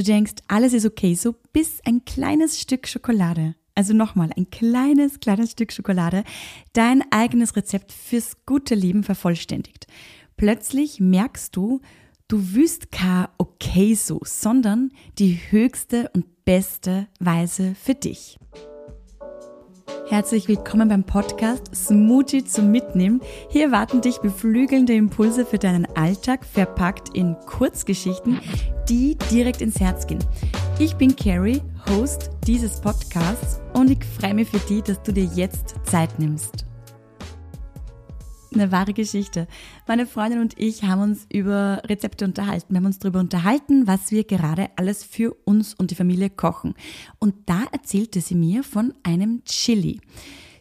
Du denkst, alles ist okay, so bis ein kleines Stück Schokolade, also nochmal ein kleines, kleines Stück Schokolade, dein eigenes Rezept fürs gute Leben vervollständigt. Plötzlich merkst du, du wüsst kein okay so, sondern die höchste und beste Weise für dich. Herzlich willkommen beim Podcast Smoothie zum Mitnehmen. Hier warten dich beflügelnde Impulse für deinen Alltag, verpackt in Kurzgeschichten, die direkt ins Herz gehen. Ich bin Carrie, Host dieses Podcasts und ich freue mich für dich, dass du dir jetzt Zeit nimmst eine wahre Geschichte. Meine Freundin und ich haben uns über Rezepte unterhalten. Wir haben uns darüber unterhalten, was wir gerade alles für uns und die Familie kochen. Und da erzählte sie mir von einem Chili.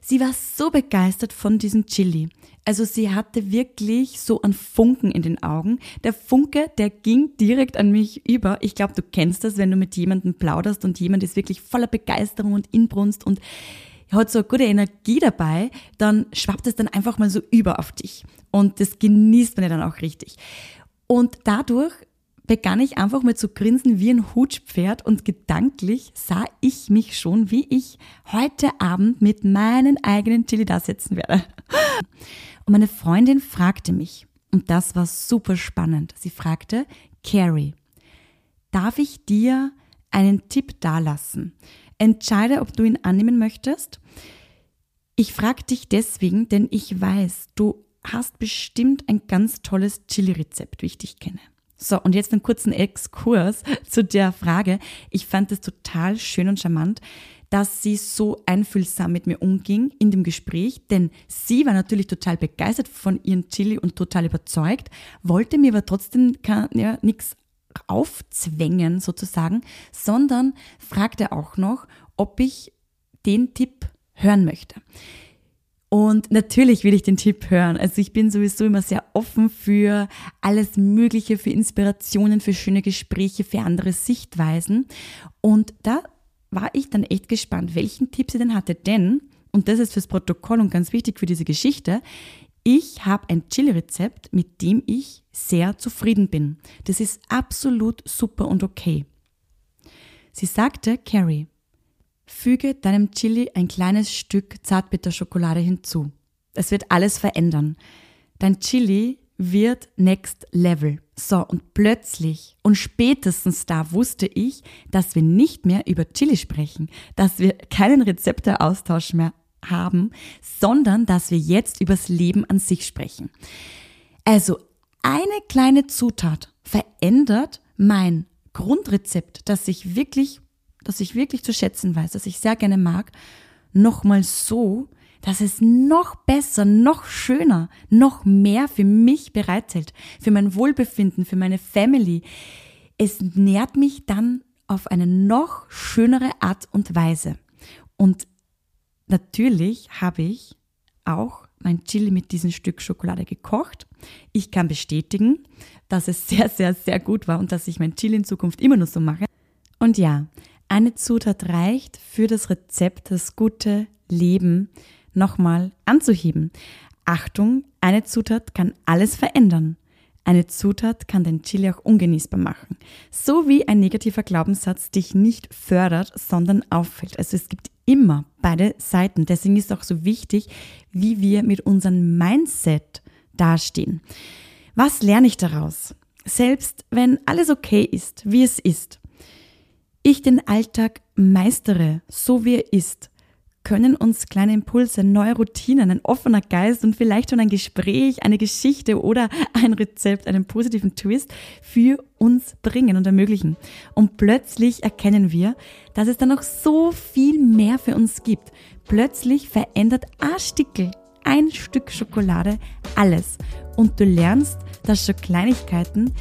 Sie war so begeistert von diesem Chili. Also sie hatte wirklich so einen Funken in den Augen. Der Funke, der ging direkt an mich über. Ich glaube, du kennst das, wenn du mit jemandem plauderst und jemand ist wirklich voller Begeisterung und Inbrunst und hat so eine gute Energie dabei, dann schwappt es dann einfach mal so über auf dich. Und das genießt man ja dann auch richtig. Und dadurch begann ich einfach mal zu grinsen wie ein Hutspferd und gedanklich sah ich mich schon, wie ich heute Abend mit meinen eigenen Chili da sitzen werde. Und meine Freundin fragte mich, und das war super spannend, sie fragte, Carrie, darf ich dir einen Tipp dalassen? Entscheide, ob du ihn annehmen möchtest. Ich frage dich deswegen, denn ich weiß, du hast bestimmt ein ganz tolles Chili-Rezept, wie ich dich kenne. So, und jetzt einen kurzen Exkurs zu der Frage. Ich fand es total schön und charmant, dass sie so einfühlsam mit mir umging in dem Gespräch, denn sie war natürlich total begeistert von ihrem Chili und total überzeugt, wollte mir aber trotzdem ja, nichts aufzwängen sozusagen, sondern fragte auch noch, ob ich den Tipp hören möchte. Und natürlich will ich den Tipp hören. Also ich bin sowieso immer sehr offen für alles Mögliche, für Inspirationen, für schöne Gespräche, für andere Sichtweisen. Und da war ich dann echt gespannt, welchen Tipp sie denn hatte. Denn, und das ist fürs Protokoll und ganz wichtig für diese Geschichte, ich habe ein Chili-Rezept, mit dem ich sehr zufrieden bin. Das ist absolut super und okay. Sie sagte, Carrie, füge deinem Chili ein kleines Stück Zartbitterschokolade hinzu. Es wird alles verändern. Dein Chili wird next level. So, und plötzlich und spätestens da wusste ich, dass wir nicht mehr über Chili sprechen, dass wir keinen Rezepteaustausch mehr haben, sondern dass wir jetzt übers Leben an sich sprechen. Also eine kleine Zutat verändert mein Grundrezept, das ich wirklich, das ich wirklich zu schätzen weiß, das ich sehr gerne mag, nochmal so, dass es noch besser, noch schöner, noch mehr für mich bereithält, für mein Wohlbefinden, für meine Family. Es nährt mich dann auf eine noch schönere Art und Weise. Und Natürlich habe ich auch mein Chili mit diesem Stück Schokolade gekocht. Ich kann bestätigen, dass es sehr, sehr, sehr gut war und dass ich mein Chili in Zukunft immer nur so mache. Und ja, eine Zutat reicht für das Rezept, das gute Leben nochmal anzuheben. Achtung, eine Zutat kann alles verändern. Eine Zutat kann dein Chili auch ungenießbar machen. So wie ein negativer Glaubenssatz dich nicht fördert, sondern auffällt. Also es gibt immer beide Seiten. Deswegen ist auch so wichtig, wie wir mit unserem Mindset dastehen. Was lerne ich daraus? Selbst wenn alles okay ist, wie es ist, ich den Alltag meistere, so wie er ist, können uns kleine Impulse, neue Routinen, ein offener Geist und vielleicht schon ein Gespräch, eine Geschichte oder ein Rezept, einen positiven Twist für uns bringen und ermöglichen. Und plötzlich erkennen wir, dass es da noch so viel mehr für uns gibt. Plötzlich verändert ein ein Stück Schokolade alles. Und du lernst, dass schon Kleinigkeiten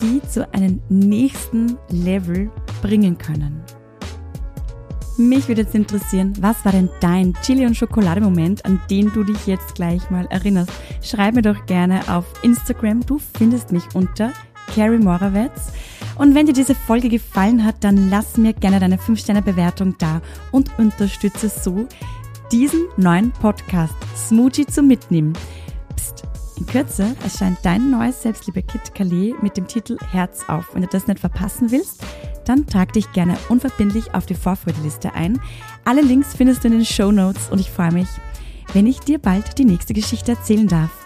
die zu einem nächsten Level bringen können. Mich würde jetzt interessieren, was war denn dein Chili- und Schokolade-Moment, an den du dich jetzt gleich mal erinnerst? Schreib mir doch gerne auf Instagram. Du findest mich unter Carrie Morawetz. Und wenn dir diese Folge gefallen hat, dann lass mir gerne deine 5-Sterne-Bewertung da und unterstütze so diesen neuen Podcast Smoothie zum Mitnehmen. Psst, in Kürze erscheint dein neues Selbstliebe-Kit Calais mit dem Titel Herz auf. Wenn du das nicht verpassen willst, dann trag dich gerne unverbindlich auf die Vorfreudeliste ein. Alle Links findest du in den Show Notes und ich freue mich, wenn ich dir bald die nächste Geschichte erzählen darf.